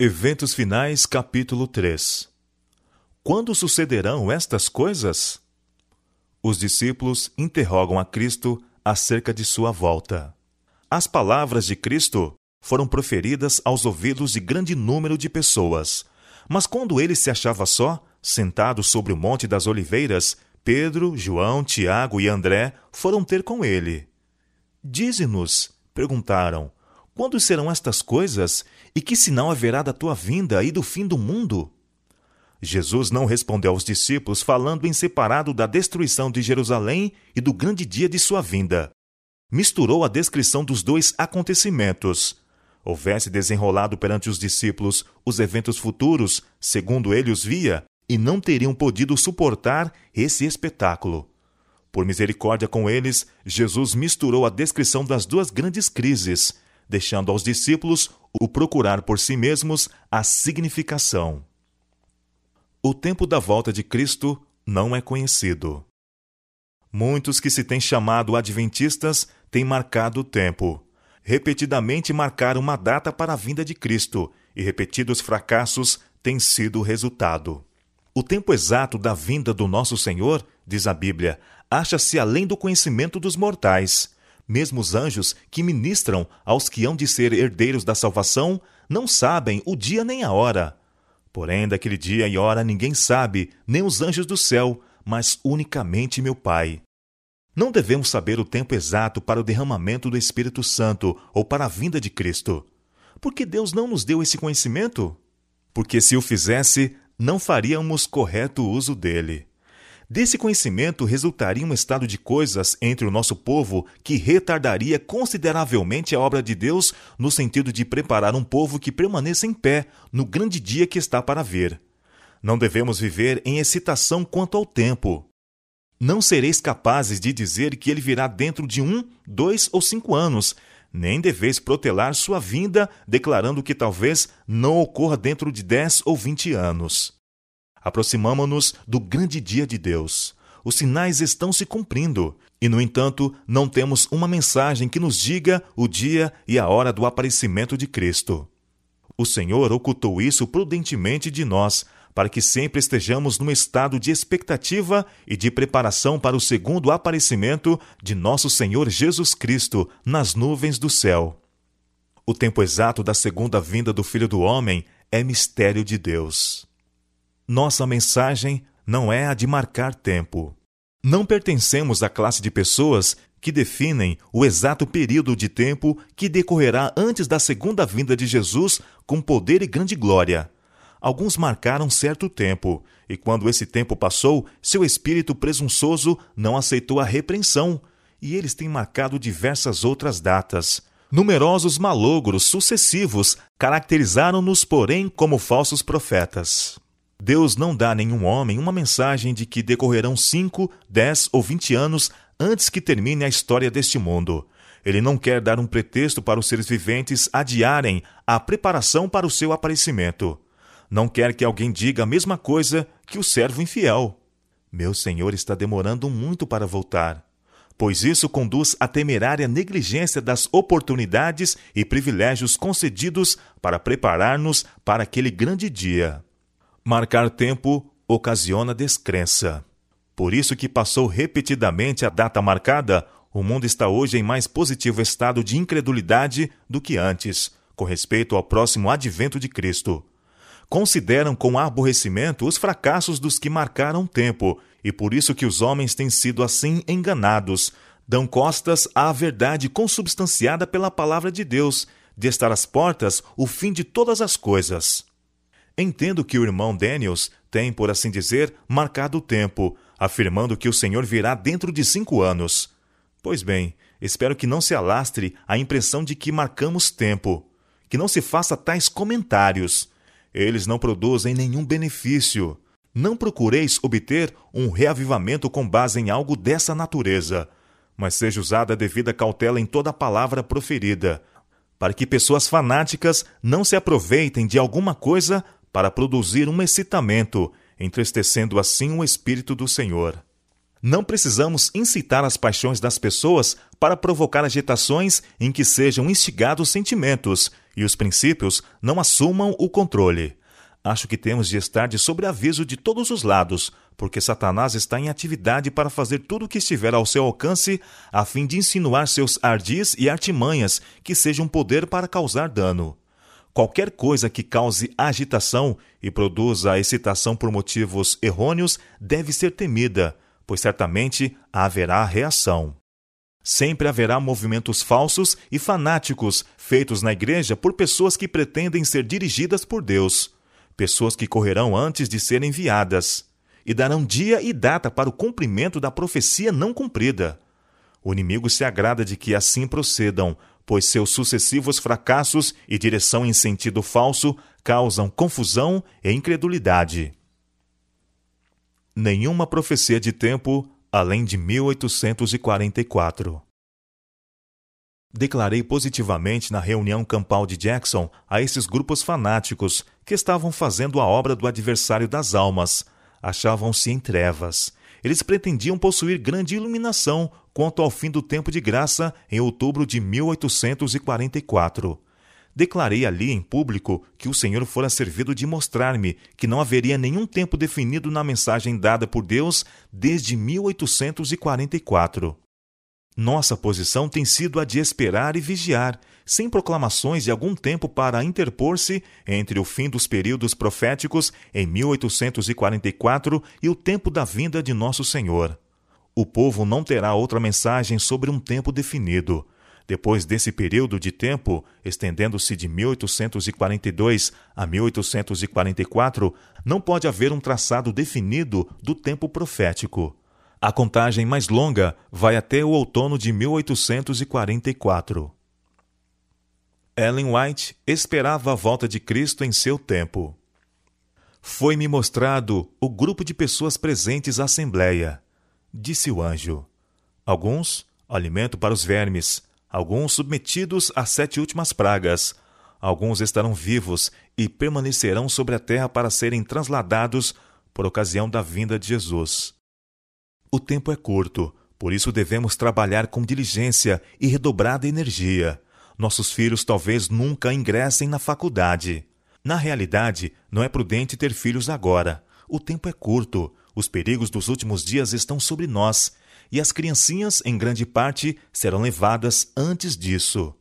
Eventos Finais, capítulo 3 Quando sucederão estas coisas? Os discípulos interrogam a Cristo acerca de sua volta. As palavras de Cristo foram proferidas aos ouvidos de grande número de pessoas, mas quando ele se achava só, sentado sobre o Monte das Oliveiras, Pedro, João, Tiago e André foram ter com ele. Dize-nos, perguntaram, quando serão estas coisas? E que sinal haverá da tua vinda e do fim do mundo? Jesus não respondeu aos discípulos, falando em separado da destruição de Jerusalém e do grande dia de sua vinda. Misturou a descrição dos dois acontecimentos. Houvesse desenrolado perante os discípulos os eventos futuros, segundo ele os via, e não teriam podido suportar esse espetáculo. Por misericórdia com eles, Jesus misturou a descrição das duas grandes crises, deixando aos discípulos o procurar por si mesmos a significação. O tempo da volta de Cristo não é conhecido. Muitos que se têm chamado adventistas têm marcado o tempo. Repetidamente marcaram uma data para a vinda de Cristo, e repetidos fracassos têm sido o resultado. O tempo exato da vinda do nosso Senhor, diz a Bíblia, acha-se além do conhecimento dos mortais. Mesmo os anjos que ministram aos que hão de ser herdeiros da salvação não sabem o dia nem a hora. Porém, daquele dia e hora ninguém sabe, nem os anjos do céu, mas unicamente meu Pai. Não devemos saber o tempo exato para o derramamento do Espírito Santo ou para a vinda de Cristo. Por que Deus não nos deu esse conhecimento? Porque se o fizesse, não faríamos correto uso dele. Desse conhecimento resultaria um estado de coisas entre o nosso povo que retardaria consideravelmente a obra de Deus no sentido de preparar um povo que permaneça em pé no grande dia que está para vir. Não devemos viver em excitação quanto ao tempo. Não sereis capazes de dizer que ele virá dentro de um, dois ou cinco anos, nem deveis protelar sua vinda, declarando que talvez não ocorra dentro de dez ou vinte anos. Aproximamo-nos do grande dia de Deus. Os sinais estão se cumprindo, e, no entanto, não temos uma mensagem que nos diga o dia e a hora do aparecimento de Cristo. O Senhor ocultou isso prudentemente de nós, para que sempre estejamos num estado de expectativa e de preparação para o segundo aparecimento de nosso Senhor Jesus Cristo nas nuvens do céu. O tempo exato da segunda vinda do Filho do Homem é mistério de Deus. Nossa mensagem não é a de marcar tempo. Não pertencemos à classe de pessoas que definem o exato período de tempo que decorrerá antes da segunda vinda de Jesus com poder e grande glória. Alguns marcaram certo tempo, e quando esse tempo passou, seu espírito presunçoso não aceitou a repreensão, e eles têm marcado diversas outras datas. Numerosos malogros sucessivos caracterizaram-nos, porém, como falsos profetas. Deus não dá a nenhum homem uma mensagem de que decorrerão cinco, dez ou vinte anos antes que termine a história deste mundo. Ele não quer dar um pretexto para os seres viventes adiarem a preparação para o seu aparecimento. Não quer que alguém diga a mesma coisa que o servo infiel. Meu senhor está demorando muito para voltar, pois isso conduz à temerária negligência das oportunidades e privilégios concedidos para preparar-nos para aquele grande dia. Marcar tempo ocasiona descrença. Por isso que passou repetidamente a data marcada, o mundo está hoje em mais positivo estado de incredulidade do que antes, com respeito ao próximo advento de Cristo. Consideram com aborrecimento os fracassos dos que marcaram tempo, e por isso que os homens têm sido assim enganados, dão costas à verdade consubstanciada pela palavra de Deus, de estar às portas o fim de todas as coisas. Entendo que o irmão Daniels tem, por assim dizer, marcado o tempo, afirmando que o Senhor virá dentro de cinco anos. Pois bem, espero que não se alastre a impressão de que marcamos tempo, que não se faça tais comentários. Eles não produzem nenhum benefício. Não procureis obter um reavivamento com base em algo dessa natureza, mas seja usada a devida cautela em toda palavra proferida, para que pessoas fanáticas não se aproveitem de alguma coisa para produzir um excitamento, entristecendo assim o Espírito do Senhor. Não precisamos incitar as paixões das pessoas para provocar agitações em que sejam instigados sentimentos e os princípios não assumam o controle. Acho que temos de estar de sobreaviso de todos os lados, porque Satanás está em atividade para fazer tudo o que estiver ao seu alcance, a fim de insinuar seus ardis e artimanhas que sejam poder para causar dano. Qualquer coisa que cause agitação e produza excitação por motivos errôneos deve ser temida, pois certamente haverá reação. Sempre haverá movimentos falsos e fanáticos feitos na igreja por pessoas que pretendem ser dirigidas por Deus pessoas que correrão antes de serem enviadas, e darão dia e data para o cumprimento da profecia não cumprida. O inimigo se agrada de que assim procedam, pois seus sucessivos fracassos e direção em sentido falso causam confusão e incredulidade. Nenhuma profecia de tempo além de 1844. Declarei positivamente na reunião campal de Jackson a esses grupos fanáticos que estavam fazendo a obra do adversário das almas. Achavam-se em trevas. Eles pretendiam possuir grande iluminação quanto ao fim do tempo de graça em outubro de 1844. Declarei ali em público que o Senhor fora servido de mostrar-me que não haveria nenhum tempo definido na mensagem dada por Deus desde 1844. Nossa posição tem sido a de esperar e vigiar, sem proclamações de algum tempo para interpor-se entre o fim dos períodos proféticos em 1844 e o tempo da vinda de Nosso Senhor. O povo não terá outra mensagem sobre um tempo definido. Depois desse período de tempo, estendendo-se de 1842 a 1844, não pode haver um traçado definido do tempo profético. A contagem mais longa vai até o outono de 1844. Ellen White esperava a volta de Cristo em seu tempo. Foi-me mostrado o grupo de pessoas presentes à Assembleia, disse o anjo. Alguns, alimento para os vermes, alguns submetidos às sete últimas pragas, alguns estarão vivos e permanecerão sobre a terra para serem transladados por ocasião da vinda de Jesus. O tempo é curto, por isso devemos trabalhar com diligência e redobrada energia. Nossos filhos talvez nunca ingressem na faculdade. Na realidade, não é prudente ter filhos agora. O tempo é curto, os perigos dos últimos dias estão sobre nós, e as criancinhas, em grande parte, serão levadas antes disso.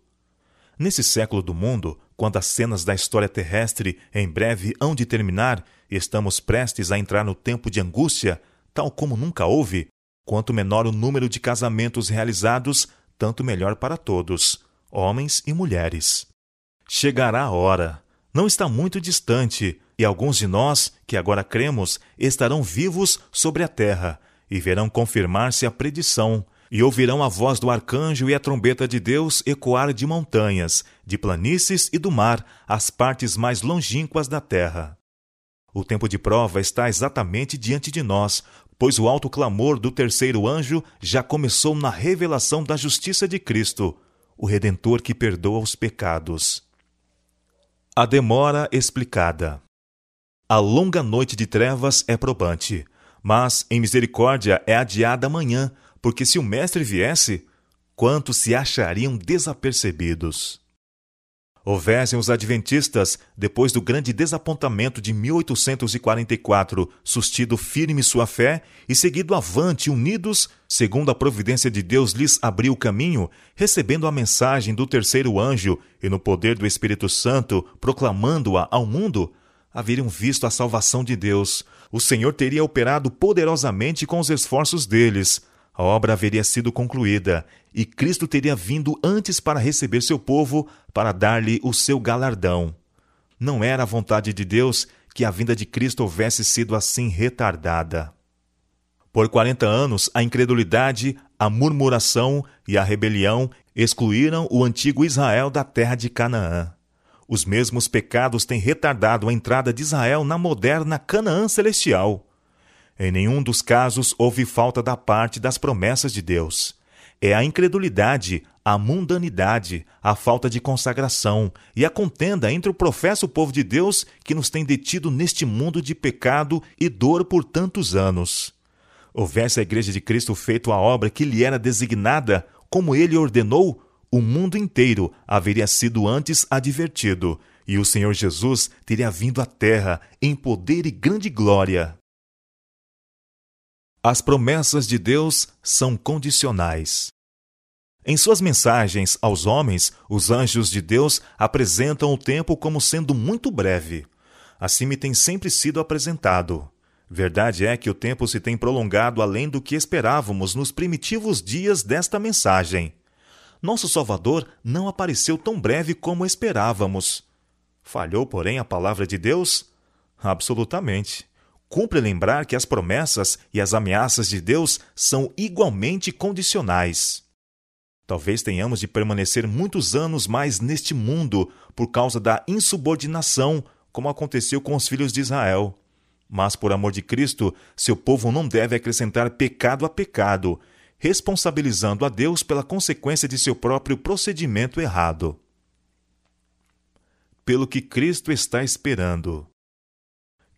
Nesse século do mundo, quando as cenas da história terrestre em breve hão de terminar e estamos prestes a entrar no tempo de angústia, tal como nunca houve, quanto menor o número de casamentos realizados, tanto melhor para todos, homens e mulheres. Chegará a hora, não está muito distante, e alguns de nós, que agora cremos, estarão vivos sobre a terra, e verão confirmar-se a predição, e ouvirão a voz do arcanjo e a trombeta de Deus ecoar de montanhas, de planícies e do mar, as partes mais longínquas da terra. O tempo de prova está exatamente diante de nós, pois o alto clamor do terceiro anjo já começou na revelação da justiça de Cristo, o Redentor que perdoa os pecados. A demora explicada. A longa noite de trevas é probante, mas em misericórdia é adiada amanhã, porque se o Mestre viesse, quantos se achariam desapercebidos? Houvessem os adventistas, depois do grande desapontamento de 1844, sustido firme sua fé e seguido avante unidos, segundo a providência de Deus lhes abriu o caminho, recebendo a mensagem do terceiro anjo e no poder do Espírito Santo, proclamando-a ao mundo, haveriam visto a salvação de Deus. O Senhor teria operado poderosamente com os esforços deles a obra haveria sido concluída e Cristo teria vindo antes para receber seu povo para dar-lhe o seu galardão. Não era a vontade de Deus que a vinda de Cristo houvesse sido assim retardada. Por quarenta anos, a incredulidade, a murmuração e a rebelião excluíram o antigo Israel da terra de Canaã. Os mesmos pecados têm retardado a entrada de Israel na moderna Canaã celestial. Em nenhum dos casos houve falta da parte das promessas de Deus. É a incredulidade, a mundanidade, a falta de consagração e a contenda entre o professo povo de Deus que nos tem detido neste mundo de pecado e dor por tantos anos. houvesse a Igreja de Cristo feito a obra que lhe era designada, como ele ordenou, o mundo inteiro haveria sido antes advertido, e o Senhor Jesus teria vindo à terra em poder e grande glória. As promessas de Deus são condicionais. Em suas mensagens aos homens, os anjos de Deus apresentam o tempo como sendo muito breve. Assim me tem sempre sido apresentado. Verdade é que o tempo se tem prolongado além do que esperávamos nos primitivos dias desta mensagem. Nosso Salvador não apareceu tão breve como esperávamos. Falhou, porém, a palavra de Deus? Absolutamente. Cumpre lembrar que as promessas e as ameaças de Deus são igualmente condicionais. Talvez tenhamos de permanecer muitos anos mais neste mundo por causa da insubordinação, como aconteceu com os filhos de Israel. Mas, por amor de Cristo, seu povo não deve acrescentar pecado a pecado, responsabilizando a Deus pela consequência de seu próprio procedimento errado. Pelo que Cristo está esperando.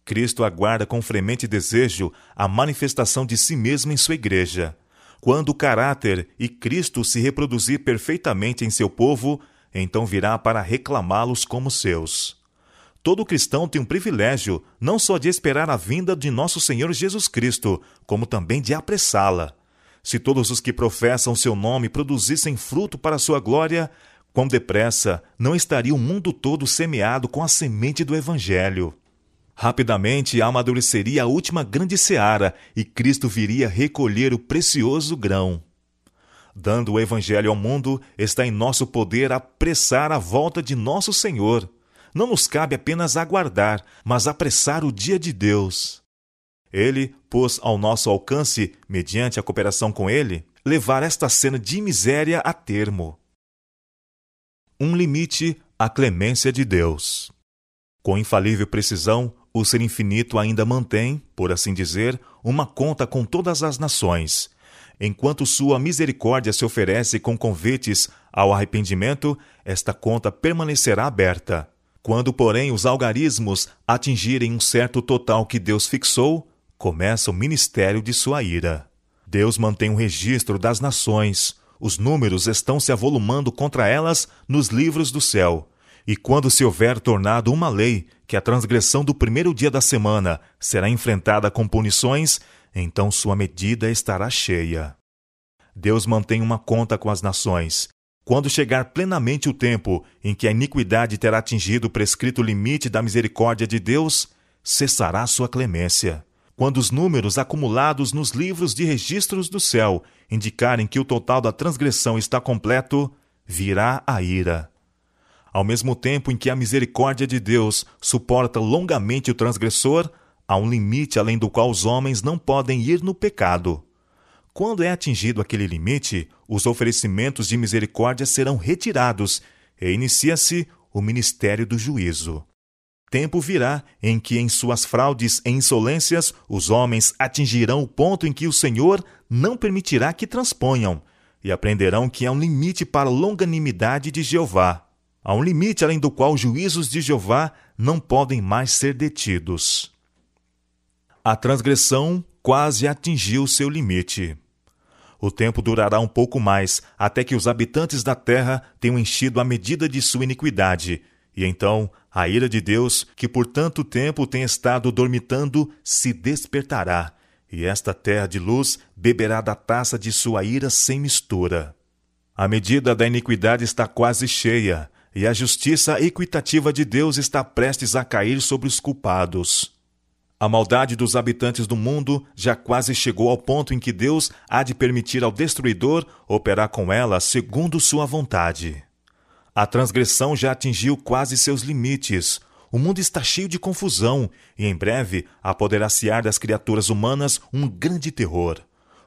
Cristo aguarda com fremente desejo a manifestação de si mesmo em sua igreja. Quando o caráter e Cristo se reproduzir perfeitamente em seu povo, então virá para reclamá-los como seus. Todo cristão tem um privilégio não só de esperar a vinda de nosso Senhor Jesus Cristo, como também de apressá-la. Se todos os que professam seu nome produzissem fruto para sua glória, quão depressa não estaria o mundo todo semeado com a semente do Evangelho. Rapidamente amadureceria a última grande seara e Cristo viria recolher o precioso grão. Dando o Evangelho ao mundo, está em nosso poder apressar a volta de nosso Senhor. Não nos cabe apenas aguardar, mas apressar o dia de Deus. Ele pôs ao nosso alcance, mediante a cooperação com Ele, levar esta cena de miséria a termo. Um limite à clemência de Deus. Com infalível precisão, o Ser Infinito ainda mantém, por assim dizer, uma conta com todas as nações. Enquanto sua misericórdia se oferece com convites ao arrependimento, esta conta permanecerá aberta. Quando, porém, os algarismos atingirem um certo total que Deus fixou, começa o ministério de sua ira. Deus mantém um registro das nações. Os números estão se avolumando contra elas nos livros do céu. E quando se houver tornado uma lei que a transgressão do primeiro dia da semana será enfrentada com punições, então sua medida estará cheia. Deus mantém uma conta com as nações. Quando chegar plenamente o tempo em que a iniquidade terá atingido o prescrito limite da misericórdia de Deus, cessará sua clemência. Quando os números acumulados nos livros de registros do céu indicarem que o total da transgressão está completo, virá a ira. Ao mesmo tempo em que a misericórdia de Deus suporta longamente o transgressor, há um limite além do qual os homens não podem ir no pecado. Quando é atingido aquele limite, os oferecimentos de misericórdia serão retirados e inicia-se o ministério do juízo. Tempo virá em que, em suas fraudes e insolências, os homens atingirão o ponto em que o Senhor não permitirá que transponham, e aprenderão que há um limite para a longanimidade de Jeová. Há um limite além do qual os juízos de Jeová não podem mais ser detidos. A transgressão quase atingiu seu limite. O tempo durará um pouco mais, até que os habitantes da terra tenham enchido a medida de sua iniquidade, e então a ira de Deus, que por tanto tempo tem estado dormitando, se despertará, e esta terra de luz beberá da taça de sua ira sem mistura. A medida da iniquidade está quase cheia, e a justiça equitativa de Deus está prestes a cair sobre os culpados. A maldade dos habitantes do mundo já quase chegou ao ponto em que Deus há de permitir ao destruidor operar com ela segundo sua vontade. A transgressão já atingiu quase seus limites. O mundo está cheio de confusão e em breve apoderar-se-á das criaturas humanas um grande terror.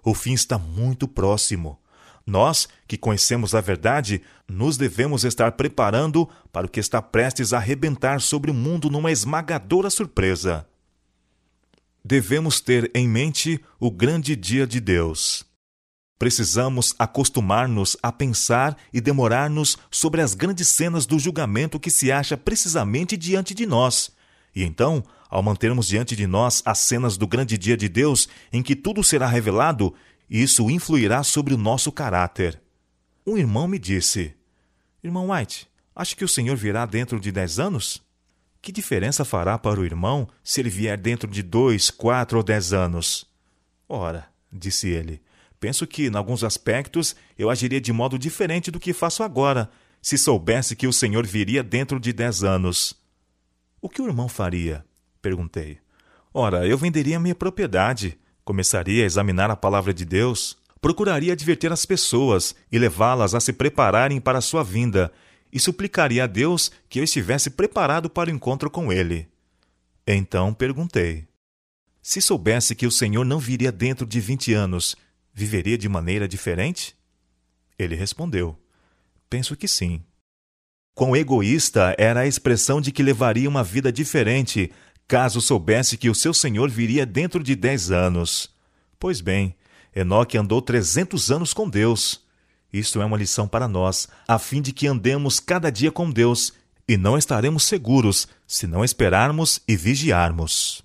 O fim está muito próximo. Nós, que conhecemos a verdade, nos devemos estar preparando para o que está prestes a arrebentar sobre o mundo numa esmagadora surpresa. Devemos ter em mente o grande dia de Deus. Precisamos acostumar-nos a pensar e demorar-nos sobre as grandes cenas do julgamento que se acha precisamente diante de nós. E então, ao mantermos diante de nós as cenas do grande dia de Deus em que tudo será revelado, isso influirá sobre o nosso caráter. Um irmão me disse: Irmão White, acha que o Senhor virá dentro de dez anos? Que diferença fará para o irmão se ele vier dentro de dois, quatro ou dez anos? Ora, disse ele, penso que, em alguns aspectos, eu agiria de modo diferente do que faço agora, se soubesse que o Senhor viria dentro de dez anos. O que o irmão faria? Perguntei. Ora, eu venderia minha propriedade, começaria a examinar a palavra de Deus, procuraria adverter as pessoas e levá-las a se prepararem para a sua vinda, e suplicaria a Deus que eu estivesse preparado para o encontro com ele. Então perguntei: Se soubesse que o Senhor não viria dentro de vinte anos, viveria de maneira diferente? Ele respondeu: Penso que sim. Quão egoísta era a expressão de que levaria uma vida diferente caso soubesse que o seu senhor viria dentro de dez anos. Pois bem, Enoque andou trezentos anos com Deus. Isto é uma lição para nós, a fim de que andemos cada dia com Deus, e não estaremos seguros se não esperarmos e vigiarmos.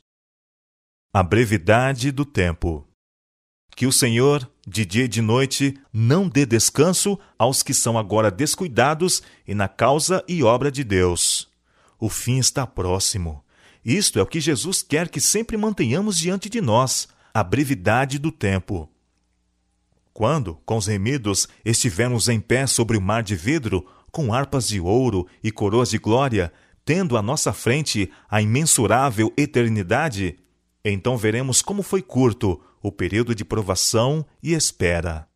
A brevidade do tempo. Que o Senhor, de dia e de noite, não dê descanso aos que são agora descuidados e na causa e obra de Deus. O fim está próximo. Isto é o que Jesus quer que sempre mantenhamos diante de nós, a brevidade do tempo. Quando, com os remidos, estivermos em pé sobre o mar de vidro, com harpas de ouro e coroas de glória, tendo à nossa frente a imensurável eternidade, então veremos como foi curto o período de provação e espera.